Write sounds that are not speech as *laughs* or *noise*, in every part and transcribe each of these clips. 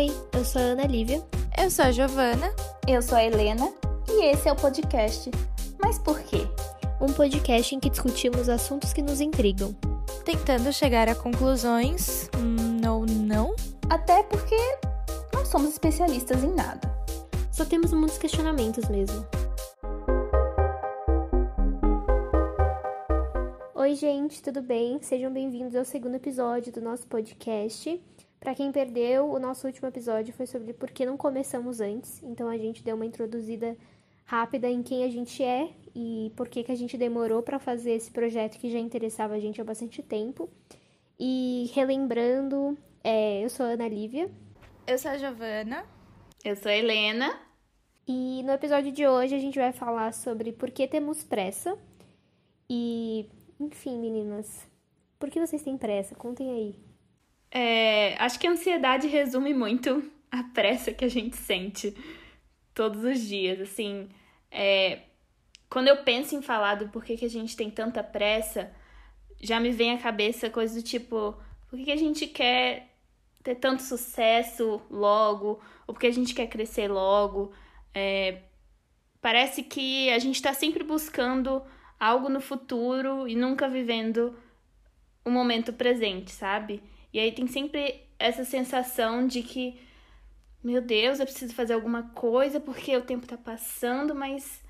Oi, eu sou a Ana Lívia. Eu sou a Giovana. Eu sou a Helena. E esse é o podcast. Mas por quê? Um podcast em que discutimos assuntos que nos intrigam. Tentando chegar a conclusões. Hum, ou não? Até porque não somos especialistas em nada. Só temos muitos questionamentos mesmo. Oi, gente, tudo bem? Sejam bem-vindos ao segundo episódio do nosso podcast. Para quem perdeu, o nosso último episódio foi sobre por que não começamos antes. Então a gente deu uma introduzida rápida em quem a gente é e por que, que a gente demorou para fazer esse projeto que já interessava a gente há bastante tempo. E relembrando, é, eu sou a Ana Lívia. Eu sou a Giovana. Eu sou a Helena. E no episódio de hoje a gente vai falar sobre por que temos pressa. E enfim, meninas, por que vocês têm pressa? Contem aí. É, acho que a ansiedade resume muito a pressa que a gente sente todos os dias. Assim, é, quando eu penso em falar do porquê que a gente tem tanta pressa, já me vem à cabeça coisas do tipo: por que, que a gente quer ter tanto sucesso logo? Ou porque a gente quer crescer logo? É, parece que a gente está sempre buscando algo no futuro e nunca vivendo o momento presente, sabe? E aí tem sempre essa sensação de que, meu Deus, eu preciso fazer alguma coisa porque o tempo tá passando, mas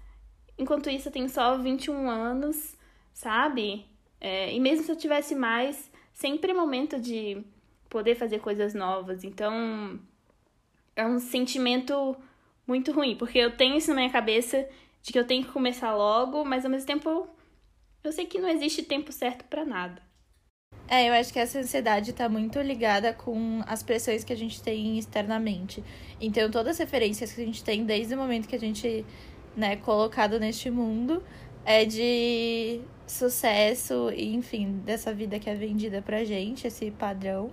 enquanto isso eu tenho só 21 anos, sabe? É, e mesmo se eu tivesse mais, sempre é momento de poder fazer coisas novas. Então é um sentimento muito ruim, porque eu tenho isso na minha cabeça de que eu tenho que começar logo, mas ao mesmo tempo eu sei que não existe tempo certo para nada. É, eu acho que essa ansiedade tá muito ligada com as pressões que a gente tem externamente. Então, todas as referências que a gente tem desde o momento que a gente, né, colocado neste mundo, é de sucesso e, enfim, dessa vida que é vendida pra gente, esse padrão.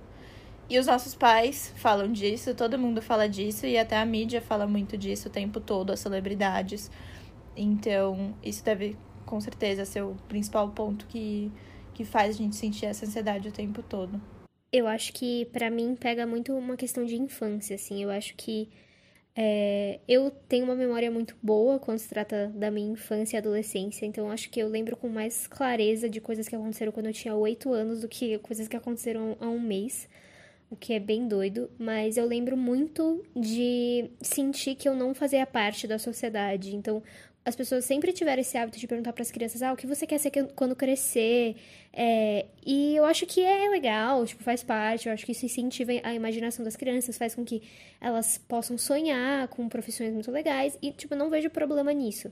E os nossos pais falam disso, todo mundo fala disso, e até a mídia fala muito disso o tempo todo, as celebridades. Então, isso deve, com certeza, ser o principal ponto que, que faz a gente sentir essa ansiedade o tempo todo. Eu acho que, para mim, pega muito uma questão de infância, assim. Eu acho que é, eu tenho uma memória muito boa quando se trata da minha infância e adolescência, então acho que eu lembro com mais clareza de coisas que aconteceram quando eu tinha oito anos do que coisas que aconteceram há um mês, o que é bem doido, mas eu lembro muito de sentir que eu não fazia parte da sociedade, então as pessoas sempre tiveram esse hábito de perguntar para as crianças, ah, o que você quer ser quando crescer? É, e eu acho que é legal, tipo, faz parte, eu acho que isso incentiva a imaginação das crianças, faz com que elas possam sonhar com profissões muito legais, e, tipo, não vejo problema nisso.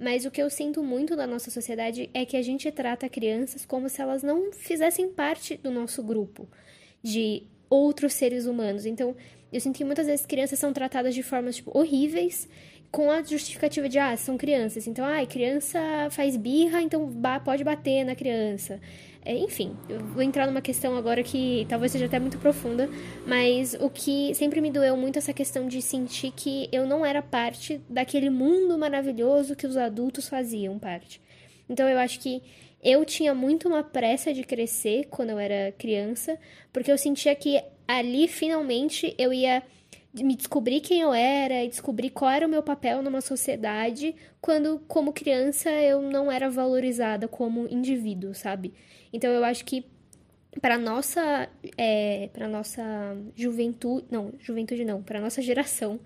Mas o que eu sinto muito na nossa sociedade é que a gente trata crianças como se elas não fizessem parte do nosso grupo de outros seres humanos. Então, eu sinto que muitas vezes crianças são tratadas de formas, tipo, horríveis, com a justificativa de, ah, são crianças, então, ah, criança faz birra, então pode bater na criança. É, enfim, eu vou entrar numa questão agora que talvez seja até muito profunda, mas o que sempre me doeu muito essa questão de sentir que eu não era parte daquele mundo maravilhoso que os adultos faziam parte. Então eu acho que eu tinha muito uma pressa de crescer quando eu era criança, porque eu sentia que ali finalmente eu ia me descobrir quem eu era e descobrir qual era o meu papel numa sociedade, quando, como criança, eu não era valorizada como indivíduo, sabe? Então eu acho que para nossa é, para nossa juventude não juventude não para nossa geração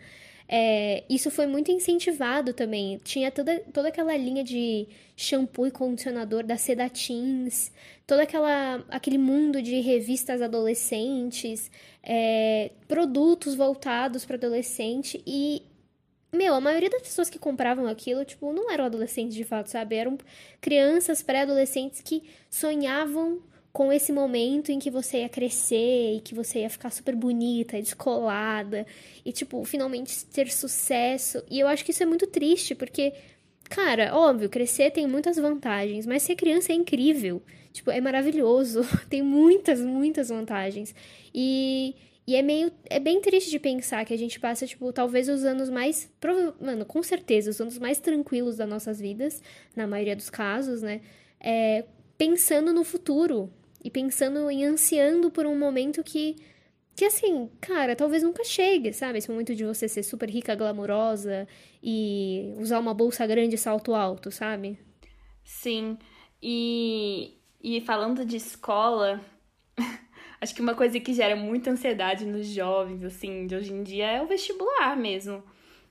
é, isso foi muito incentivado também. Tinha toda, toda aquela linha de shampoo e condicionador da Sedatins, todo aquela, aquele mundo de revistas adolescentes, é, produtos voltados para adolescente e meu, a maioria das pessoas que compravam aquilo, tipo, não eram adolescentes de fato, sabe? Eram crianças, pré-adolescentes que sonhavam com esse momento em que você ia crescer e que você ia ficar super bonita, descolada e, tipo, finalmente ter sucesso. E eu acho que isso é muito triste, porque, cara, óbvio, crescer tem muitas vantagens, mas ser criança é incrível. Tipo, é maravilhoso. *laughs* tem muitas, muitas vantagens. E. E é meio. É bem triste de pensar que a gente passa, tipo, talvez os anos mais. Mano, com certeza, os anos mais tranquilos das nossas vidas, na maioria dos casos, né? É, pensando no futuro, e pensando e ansiando por um momento que que assim, cara, talvez nunca chegue, sabe? Esse momento de você ser super rica, glamurosa e usar uma bolsa grande e salto alto, sabe? Sim. E, e falando de escola, *laughs* acho que uma coisa que gera muita ansiedade nos jovens, assim, de hoje em dia é o vestibular mesmo.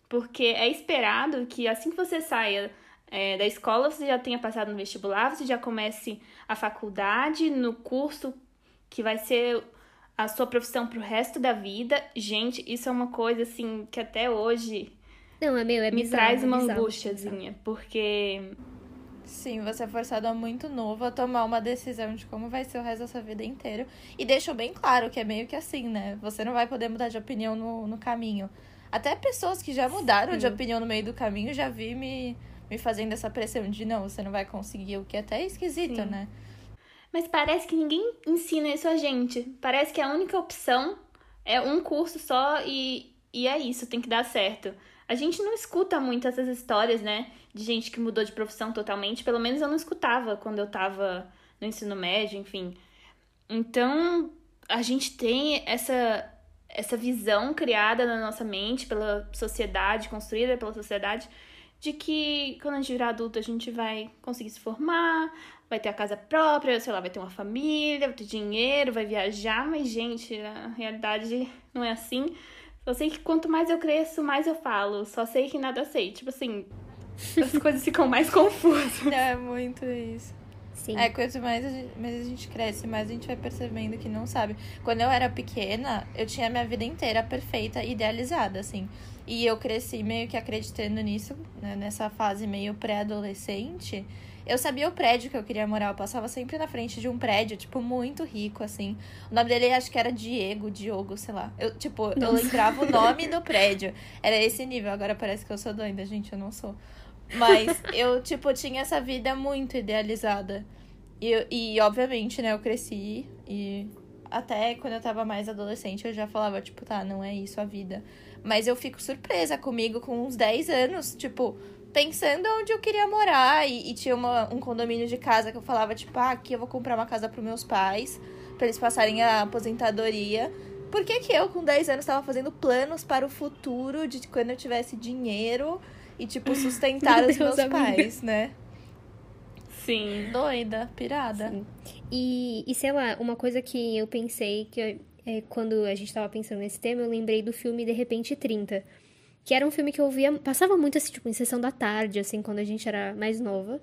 Porque é esperado que assim que você saia é, da escola, você já tenha passado no vestibular, você já comece a faculdade no curso que vai ser a sua profissão pro resto da vida. Gente, isso é uma coisa assim que até hoje não, é meu, é me bizarro, traz uma é bizarro, angustiazinha, porque Sim, você é forçado muito novo a tomar uma decisão de como vai ser o resto da sua vida inteira. E deixou bem claro que é meio que assim, né? Você não vai poder mudar de opinião no, no caminho. Até pessoas que já mudaram Sim. de opinião no meio do caminho já vi me, me fazendo essa pressão de não, você não vai conseguir, o que é até esquisito, Sim. né? Mas parece que ninguém ensina isso a gente. Parece que a única opção é um curso só e, e é isso, tem que dar certo. A gente não escuta muito essas histórias, né? De gente que mudou de profissão totalmente. Pelo menos eu não escutava quando eu tava no ensino médio, enfim. Então, a gente tem essa, essa visão criada na nossa mente pela sociedade, construída pela sociedade, de que quando a gente virar adulto a gente vai conseguir se formar, vai ter a casa própria, sei lá, vai ter uma família, vai ter dinheiro, vai viajar, mas, gente, a realidade não é assim. Só sei que quanto mais eu cresço, mais eu falo. Só sei que nada sei. Tipo assim, *laughs* as coisas ficam mais confusas. É muito isso. Sim. É, quanto mais a, gente, mais a gente cresce, mais a gente vai percebendo que não sabe. Quando eu era pequena, eu tinha minha vida inteira perfeita, idealizada, assim. E eu cresci meio que acreditando nisso, né, nessa fase meio pré-adolescente. Eu sabia o prédio que eu queria morar, eu passava sempre na frente de um prédio, tipo, muito rico, assim. O nome dele acho que era Diego, Diogo, sei lá. Eu, tipo, Nossa. eu lembrava o nome do *laughs* prédio. Era esse nível, agora parece que eu sou doida, gente, eu não sou. Mas eu, tipo, tinha essa vida muito idealizada. E, e obviamente, né, eu cresci e até quando eu tava mais adolescente eu já falava, tipo, tá, não é isso a vida. Mas eu fico surpresa comigo com uns 10 anos, tipo, pensando onde eu queria morar. E, e tinha uma, um condomínio de casa que eu falava, tipo, ah, aqui eu vou comprar uma casa para meus pais, para eles passarem a aposentadoria. Por que, que eu, com 10 anos, estava fazendo planos para o futuro de quando eu tivesse dinheiro e, tipo, sustentar *laughs* os meus amiga. pais, né? Sim. Doida, pirada. Sim. E, e sei lá, uma coisa que eu pensei que é, quando a gente tava pensando nesse tema, eu lembrei do filme De Repente 30 que era um filme que eu via, passava muito assim, tipo, em sessão da tarde, assim, quando a gente era mais nova.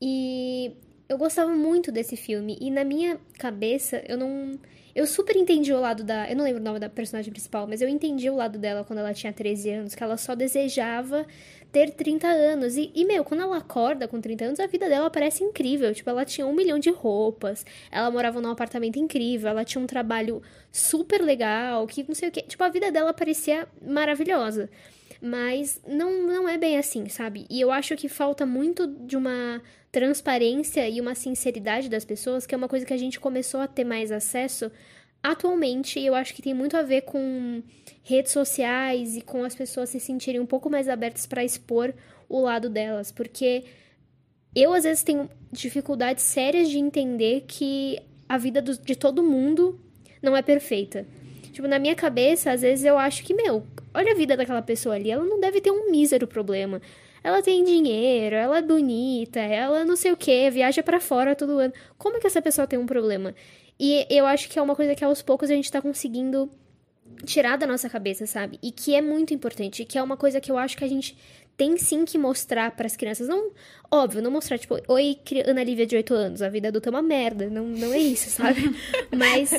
E eu gostava muito desse filme. E na minha cabeça, eu não. Eu super entendi o lado da. Eu não lembro o nome da personagem principal, mas eu entendi o lado dela quando ela tinha 13 anos, que ela só desejava ter 30 anos. E, e, meu, quando ela acorda com 30 anos, a vida dela parece incrível. Tipo, ela tinha um milhão de roupas, ela morava num apartamento incrível, ela tinha um trabalho super legal, que não sei o que. Tipo, a vida dela parecia maravilhosa. Mas não, não é bem assim, sabe? E eu acho que falta muito de uma transparência e uma sinceridade das pessoas, que é uma coisa que a gente começou a ter mais acesso atualmente. Eu acho que tem muito a ver com redes sociais e com as pessoas se sentirem um pouco mais abertas para expor o lado delas, porque eu às vezes tenho dificuldades sérias de entender que a vida do, de todo mundo não é perfeita. Tipo, na minha cabeça, às vezes eu acho que, meu, olha a vida daquela pessoa ali, ela não deve ter um mísero problema. Ela tem dinheiro, ela é bonita, ela não sei o que, viaja para fora todo ano. Como é que essa pessoa tem um problema? E eu acho que é uma coisa que aos poucos a gente tá conseguindo tirar da nossa cabeça, sabe? E que é muito importante, que é uma coisa que eu acho que a gente tem sim que mostrar para as crianças. Não, óbvio, não mostrar, tipo, oi, Ana Lívia de 8 anos, a vida adulta é uma merda. Não, não é isso, sabe? *laughs* Mas.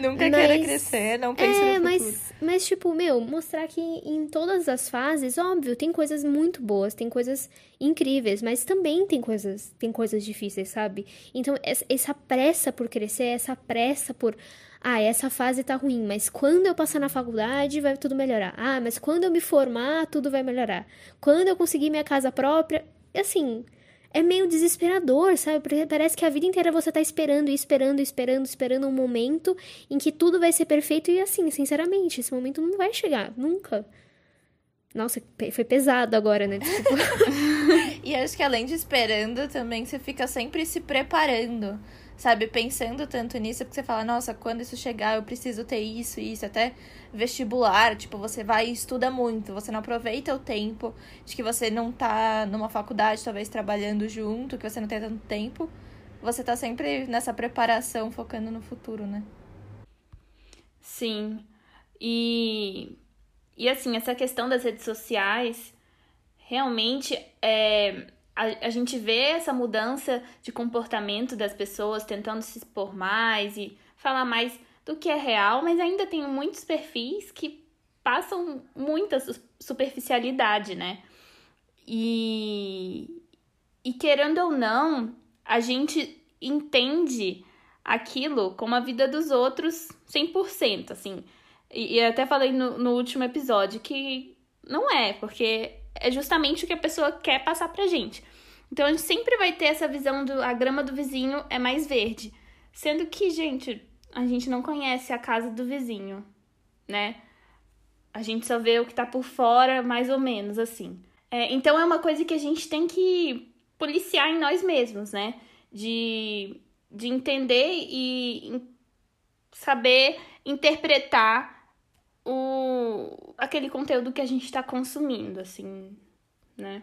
Nunca mas, queira crescer, não pense é, no mas, mas, tipo, meu, mostrar que em todas as fases, óbvio, tem coisas muito boas, tem coisas incríveis, mas também tem coisas, tem coisas difíceis, sabe? Então, essa pressa por crescer, essa pressa por ah, essa fase tá ruim, mas quando eu passar na faculdade vai tudo melhorar. Ah, mas quando eu me formar, tudo vai melhorar. Quando eu conseguir minha casa própria, assim, é meio desesperador, sabe? Porque parece que a vida inteira você tá esperando, esperando, esperando, esperando um momento em que tudo vai ser perfeito e assim, sinceramente, esse momento não vai chegar, nunca. Nossa, foi pesado agora, né? *laughs* e acho que além de esperando, também você fica sempre se preparando sabe, pensando tanto nisso, porque você fala, nossa, quando isso chegar, eu preciso ter isso e isso, até vestibular, tipo, você vai e estuda muito, você não aproveita o tempo de que você não tá numa faculdade, talvez trabalhando junto, que você não tem tanto tempo. Você tá sempre nessa preparação, focando no futuro, né? Sim. E, e assim, essa questão das redes sociais, realmente é, a, a gente vê essa mudança de comportamento das pessoas tentando se expor mais e falar mais do que é real, mas ainda tem muitos perfis que passam muita superficialidade, né? E, e querendo ou não, a gente entende aquilo como a vida dos outros 100%, assim. E, e até falei no, no último episódio que não é, porque é justamente o que a pessoa quer passar pra gente. Então a gente sempre vai ter essa visão do a grama do vizinho é mais verde. Sendo que, gente, a gente não conhece a casa do vizinho, né? A gente só vê o que tá por fora, mais ou menos, assim. É, então é uma coisa que a gente tem que policiar em nós mesmos, né? De, de entender e saber interpretar o, aquele conteúdo que a gente está consumindo, assim, né?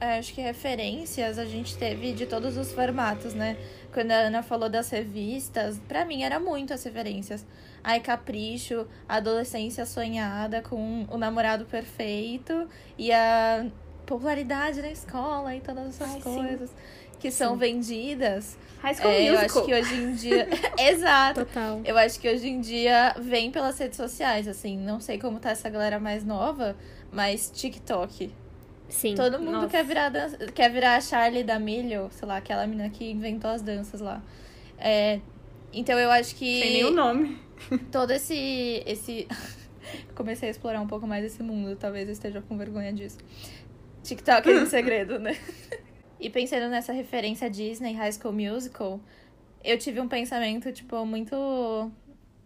É, acho que referências a gente teve de todos os formatos, né? Quando a Ana falou das revistas, para mim era muito as referências. Ai, Capricho, a adolescência sonhada com o namorado perfeito e a popularidade na escola e todas essas Ai, coisas sim. Que são sim. vendidas. High School é, Eu acho que hoje em dia. *laughs* Exato. Total. Eu acho que hoje em dia vem pelas redes sociais, assim. Não sei como tá essa galera mais nova, mas TikTok. Sim. Todo mundo Nossa. quer virar, dan... quer virar a Charlie D'Amelio, sei lá, aquela menina que inventou as danças lá. É... Então eu acho que. Sem nem o nome. *laughs* Todo esse. esse... *laughs* Comecei a explorar um pouco mais esse mundo, talvez eu esteja com vergonha disso. TikTok é um segredo, né? E pensando nessa referência Disney, High School Musical, eu tive um pensamento, tipo, muito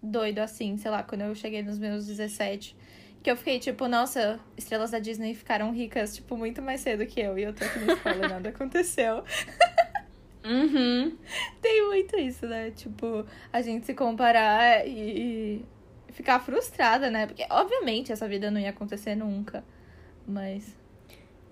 doido assim, sei lá, quando eu cheguei nos meus 17 que eu fiquei tipo, nossa, estrelas da Disney ficaram ricas, tipo, muito mais cedo que eu. E eu tô aqui na escola e nada aconteceu. *laughs* Uhum. Tem muito isso, né? Tipo, a gente se comparar e ficar frustrada, né? Porque, obviamente, essa vida não ia acontecer nunca. Mas.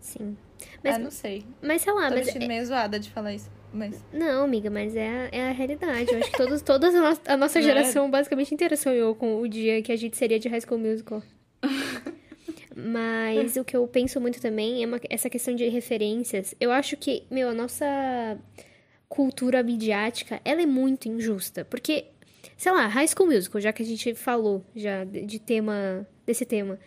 Sim. Mas, ah, não sei. Mas sei lá, Tô mas. Me é... meio zoada de falar isso. Mas... Não, amiga, mas é a, é a realidade. Eu acho que todos, todas a, no a nossa é? geração, basicamente, inteira sonhou com o dia que a gente seria de High School Musical. *laughs* Mas o que eu penso muito também é uma, essa questão de referências. Eu acho que, meu, a nossa cultura midiática, ela é muito injusta. Porque, sei lá, High School Musical, já que a gente falou já de, de tema, desse tema.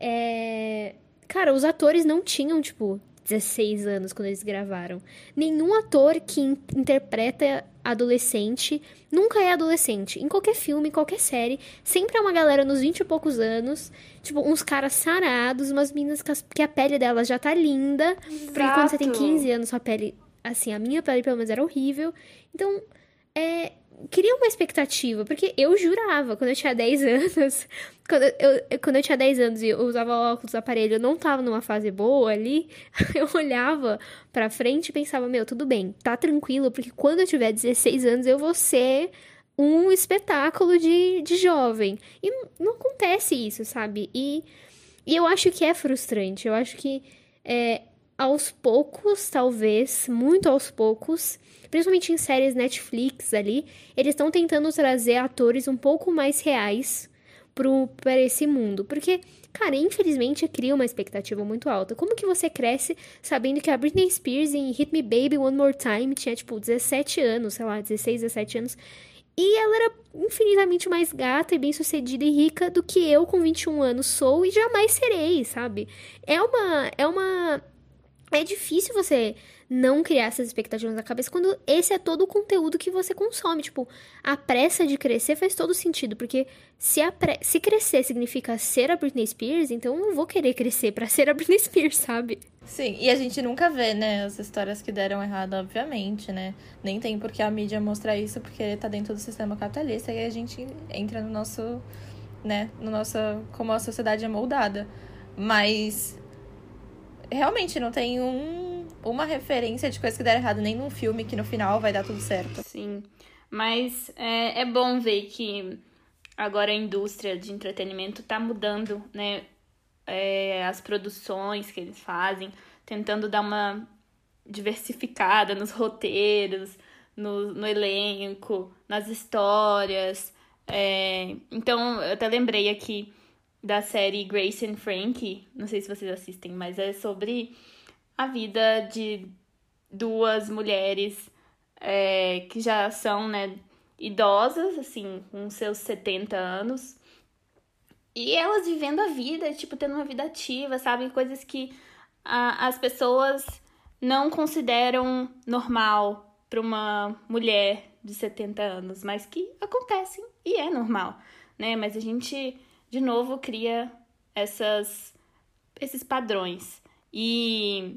É... Cara, os atores não tinham, tipo, 16 anos quando eles gravaram. Nenhum ator que interpreta adolescente nunca é adolescente. Em qualquer filme, em qualquer série, sempre é uma galera nos 20 e poucos anos, tipo, uns caras sarados, umas meninas que a pele delas já tá linda. Exato. Porque quando você tem 15 anos, sua pele, assim, a minha pele pelo menos era horrível. Então, é, cria uma expectativa, porque eu jurava, quando eu tinha 10 *laughs* anos, quando eu, quando eu tinha 10 anos e eu usava óculos, aparelho, eu não tava numa fase boa ali, *laughs* eu olhava pra frente e pensava, meu, tudo bem, tá tranquilo, porque quando eu tiver 16 anos eu vou ser um espetáculo de, de jovem. E não, não acontece isso, sabe? E, e eu acho que é frustrante, eu acho que é, aos poucos, talvez, muito aos poucos, principalmente em séries Netflix ali, eles estão tentando trazer atores um pouco mais reais para esse mundo. Porque, cara, infelizmente cria uma expectativa muito alta. Como que você cresce sabendo que a Britney Spears em Hit Me Baby One More Time tinha, tipo, 17 anos, sei lá, 16, 17 anos. E ela era infinitamente mais gata e bem sucedida e rica do que eu com 21 anos sou e jamais serei, sabe? É uma. É uma. É difícil você não criar essas expectativas na cabeça quando esse é todo o conteúdo que você consome. Tipo, a pressa de crescer faz todo sentido, porque se, se crescer significa ser a Britney Spears, então eu vou querer crescer para ser a Britney Spears, sabe? Sim, e a gente nunca vê, né, as histórias que deram errado, obviamente, né? Nem tem porque a mídia mostrar isso, porque tá dentro do sistema capitalista e a gente entra no nosso, né, no nosso, como a sociedade é moldada. Mas realmente não tem um uma referência de coisa que deram errado nem num filme que no final vai dar tudo certo. Sim. Mas é, é bom ver que agora a indústria de entretenimento tá mudando, né? É, as produções que eles fazem, tentando dar uma diversificada nos roteiros, no, no elenco, nas histórias. É, então, eu até lembrei aqui da série Grace and Frankie, não sei se vocês assistem, mas é sobre a vida de duas mulheres é, que já são, né, idosas, assim, com seus 70 anos. E elas vivendo a vida, tipo, tendo uma vida ativa, sabe? Coisas que a, as pessoas não consideram normal para uma mulher de 70 anos, mas que acontecem e é normal, né? Mas a gente, de novo, cria essas, esses padrões. E,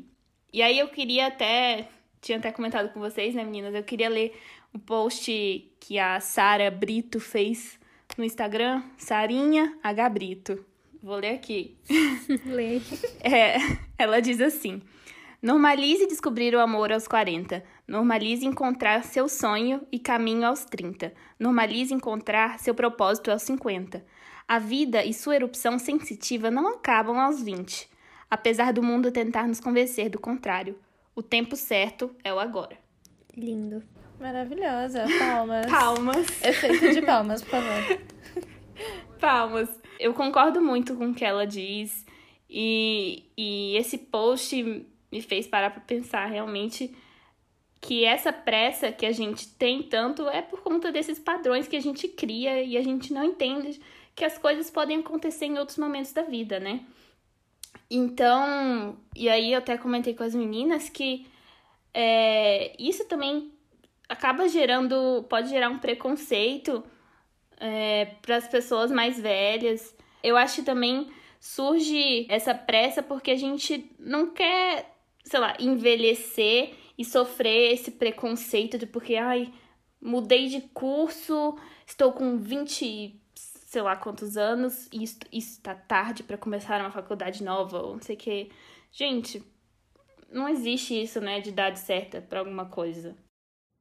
e aí eu queria até, tinha até comentado com vocês, né, meninas? Eu queria ler o post que a Sara Brito fez no Instagram, Sarinha H. Brito. Vou ler aqui. *laughs* Lê. É, ela diz assim: Normalize descobrir o amor aos 40. Normalize encontrar seu sonho e caminho aos 30. Normalize encontrar seu propósito aos 50. A vida e sua erupção sensitiva não acabam aos 20, apesar do mundo tentar nos convencer do contrário. O tempo certo é o agora. Lindo. Maravilhosa. Palmas. Palmas. Efeito de palmas, por favor. *laughs* Palmas. Eu concordo muito com o que ela diz. E, e esse post me fez parar para pensar realmente que essa pressa que a gente tem tanto é por conta desses padrões que a gente cria e a gente não entende que as coisas podem acontecer em outros momentos da vida, né? Então, e aí eu até comentei com as meninas que é, isso também acaba gerando, pode gerar um preconceito é, para as pessoas mais velhas. Eu acho que também surge essa pressa porque a gente não quer sei lá, envelhecer e sofrer esse preconceito de porque, ai, mudei de curso, estou com 20, sei lá quantos anos, e isso, isso tá tarde para começar uma faculdade nova, ou não sei o que. Gente, não existe isso, né, de idade certa para alguma coisa.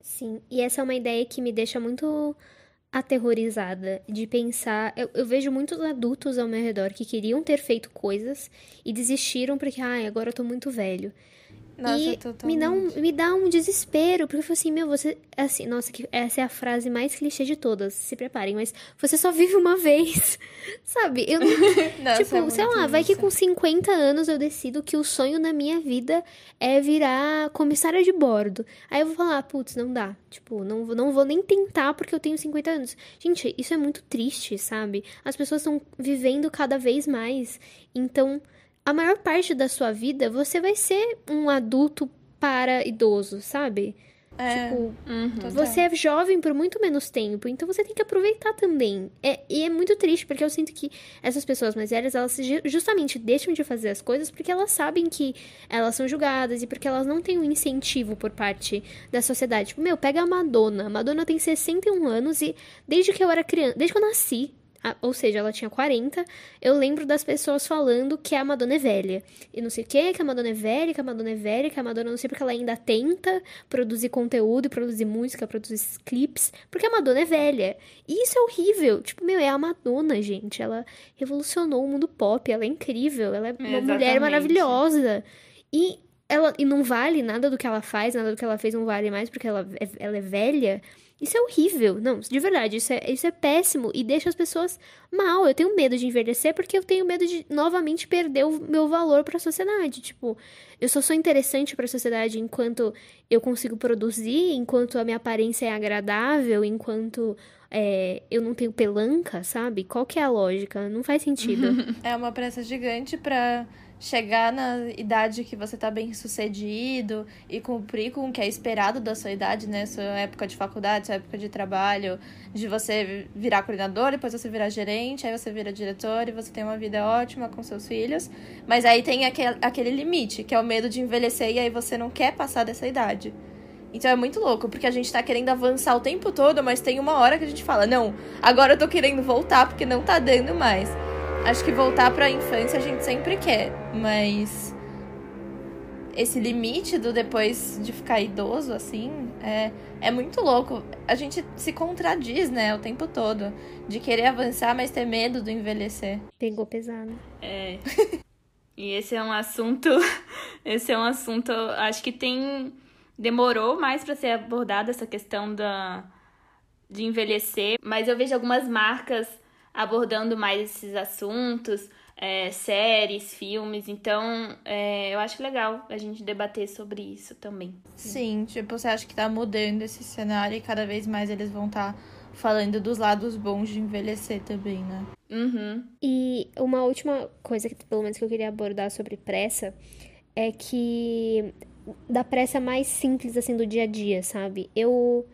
Sim, e essa é uma ideia que me deixa muito aterrorizada de pensar. Eu, eu, vejo muitos adultos ao meu redor que queriam ter feito coisas e desistiram porque, ai, agora eu tô muito velho. Nossa, e me dá, um, me dá um desespero, porque eu falo assim, meu, você. Assim, nossa, que essa é a frase mais clichê de todas, se preparem, mas você só vive uma *laughs* vez. Sabe? Eu não. *laughs* nossa, tipo, é sei lá, vai que com 50 anos eu decido que o sonho na minha vida é virar comissária de bordo. Aí eu vou falar, putz, não dá. Tipo, não, não vou nem tentar porque eu tenho 50 anos. Gente, isso é muito triste, sabe? As pessoas estão vivendo cada vez mais. Então a maior parte da sua vida você vai ser um adulto para idoso, sabe? É, tipo, uhum. você é jovem por muito menos tempo, então você tem que aproveitar também. É, e é muito triste, porque eu sinto que essas pessoas mais velhas, elas justamente deixam de fazer as coisas porque elas sabem que elas são julgadas e porque elas não têm um incentivo por parte da sociedade. Tipo, meu, pega a Madonna. A Madonna tem 61 anos e desde que eu era criança, desde que eu nasci, ou seja, ela tinha 40, eu lembro das pessoas falando que a Madonna é velha. E não sei o que, que a Madonna é velha, que a Madonna é velha, que a Madonna não sei porque ela ainda tenta produzir conteúdo, produzir música, produzir clips, porque a Madonna é velha. E isso é horrível. Tipo, meu, é a Madonna, gente. Ela revolucionou o mundo pop, ela é incrível, ela é uma Exatamente. mulher maravilhosa. E ela e não vale nada do que ela faz, nada do que ela fez não vale mais porque ela é, ela é velha. Isso é horrível. Não, de verdade, isso é, isso é péssimo e deixa as pessoas mal. Eu tenho medo de envelhecer porque eu tenho medo de novamente perder o meu valor para a sociedade. Tipo, eu só sou interessante para a sociedade enquanto eu consigo produzir, enquanto a minha aparência é agradável, enquanto é, eu não tenho pelanca, sabe? Qual que é a lógica? Não faz sentido. *laughs* é uma pressa gigante para chegar na idade que você tá bem sucedido e cumprir com o que é esperado da sua idade, né? Sua época de faculdade, sua época de trabalho, de você virar coordenador, depois você virar gerente, aí você vira diretor e você tem uma vida ótima com seus filhos. Mas aí tem aquele, aquele limite, que é o medo de envelhecer e aí você não quer passar dessa idade. Então é muito louco, porque a gente tá querendo avançar o tempo todo, mas tem uma hora que a gente fala: não, agora eu tô querendo voltar porque não tá dando mais. Acho que voltar para a infância a gente sempre quer, mas esse limite do depois de ficar idoso, assim, é, é muito louco. A gente se contradiz, né, o tempo todo. De querer avançar, mas ter medo do envelhecer. Pegou pesado. É. *laughs* e esse é um assunto. *laughs* Esse é um assunto. Acho que tem. Demorou mais para ser abordada essa questão da, de envelhecer, mas eu vejo algumas marcas abordando mais esses assuntos é, séries, filmes. Então, é, eu acho legal a gente debater sobre isso também. Sim, tipo, você acha que tá mudando esse cenário e cada vez mais eles vão estar tá falando dos lados bons de envelhecer também, né? Uhum. E uma última coisa que, pelo menos, que eu queria abordar sobre pressa é que da pressa mais simples, assim, do dia a dia, sabe? Eu.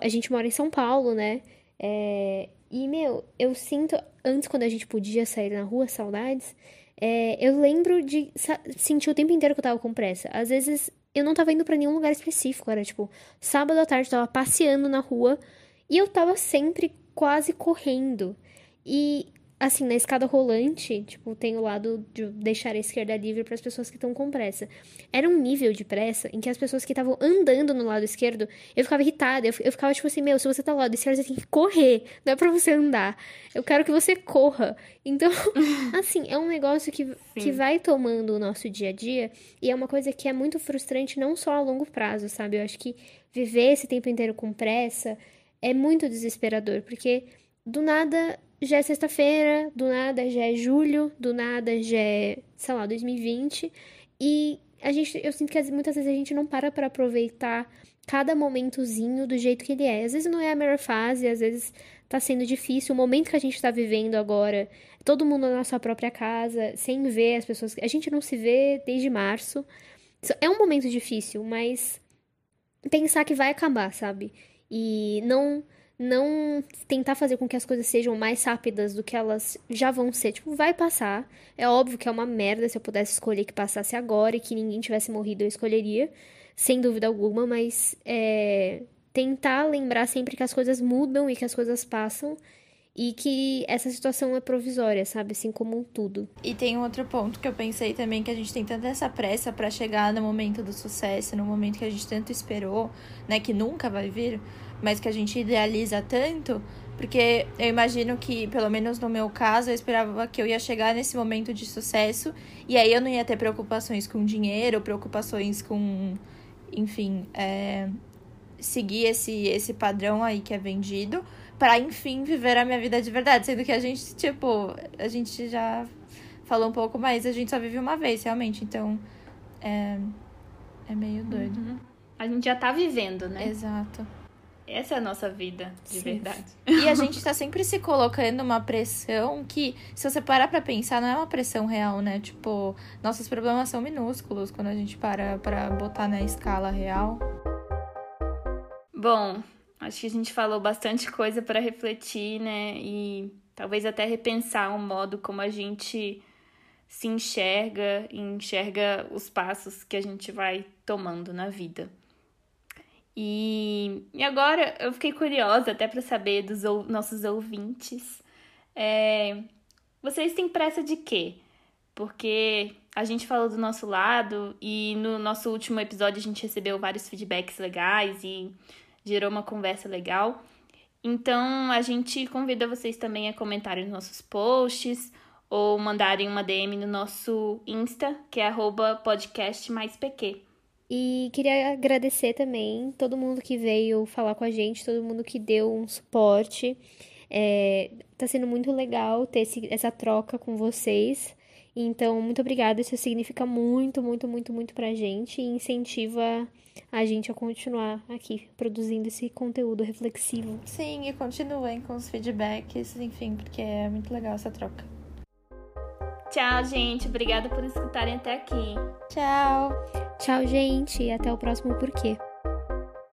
A gente mora em São Paulo, né? É, e, meu, eu sinto, antes quando a gente podia sair na rua, saudades, é, eu lembro de sentir o tempo inteiro que eu tava com pressa. Às vezes eu não tava indo para nenhum lugar específico, era tipo, sábado à tarde eu tava passeando na rua e eu tava sempre quase correndo. E assim, na escada rolante, tipo, tem o lado de deixar a esquerda livre para as pessoas que estão com pressa. Era um nível de pressa em que as pessoas que estavam andando no lado esquerdo, eu ficava irritada, eu, eu ficava tipo assim, meu, se você tá do lado esquerdo, você tem que correr, não é pra você andar. Eu quero que você corra. Então, *laughs* assim, é um negócio que, que vai tomando o nosso dia a dia e é uma coisa que é muito frustrante não só a longo prazo, sabe? Eu acho que viver esse tempo inteiro com pressa é muito desesperador, porque do nada já é sexta-feira, do nada já é julho, do nada já é, sei lá, 2020. E a gente, eu sinto que muitas vezes a gente não para para aproveitar cada momentozinho do jeito que ele é. Às vezes não é a melhor fase, às vezes tá sendo difícil. O momento que a gente tá vivendo agora, todo mundo na nossa própria casa, sem ver as pessoas. A gente não se vê desde março. É um momento difícil, mas pensar que vai acabar, sabe? E não não tentar fazer com que as coisas sejam mais rápidas do que elas já vão ser. Tipo, vai passar. É óbvio que é uma merda se eu pudesse escolher que passasse agora e que ninguém tivesse morrido, eu escolheria, sem dúvida alguma, mas é, tentar lembrar sempre que as coisas mudam e que as coisas passam e que essa situação é provisória, sabe? Assim como tudo. E tem um outro ponto que eu pensei também que a gente tem tanta essa pressa para chegar no momento do sucesso, no momento que a gente tanto esperou, né, que nunca vai vir mas que a gente idealiza tanto, porque eu imagino que, pelo menos no meu caso, eu esperava que eu ia chegar nesse momento de sucesso e aí eu não ia ter preocupações com dinheiro, preocupações com, enfim, é, seguir esse, esse padrão aí que é vendido, para enfim viver a minha vida de verdade, sendo que a gente, tipo, a gente já falou um pouco, mas a gente só vive uma vez, realmente, então é, é meio doido. Uhum. A gente já tá vivendo, né? Exato. Essa é a nossa vida, de Sim. verdade. E a gente tá sempre se colocando uma pressão que, se você parar pra pensar, não é uma pressão real, né? Tipo, nossos problemas são minúsculos quando a gente para pra botar na escala real. Bom, acho que a gente falou bastante coisa para refletir, né? E talvez até repensar o modo como a gente se enxerga e enxerga os passos que a gente vai tomando na vida. E, e agora eu fiquei curiosa até para saber dos ou, nossos ouvintes. É, vocês têm pressa de quê? Porque a gente falou do nosso lado e no nosso último episódio a gente recebeu vários feedbacks legais e gerou uma conversa legal. Então a gente convida vocês também a comentarem nos nossos posts ou mandarem uma DM no nosso Insta, que é @podcastmaispq. E queria agradecer também todo mundo que veio falar com a gente, todo mundo que deu um suporte. É, tá sendo muito legal ter esse, essa troca com vocês. Então, muito obrigada. Isso significa muito, muito, muito, muito pra gente e incentiva a gente a continuar aqui produzindo esse conteúdo reflexivo. Sim, e continuem com os feedbacks, enfim, porque é muito legal essa troca. Tchau, gente. Obrigada por escutarem até aqui. Tchau. Tchau, gente. E até o próximo Porquê.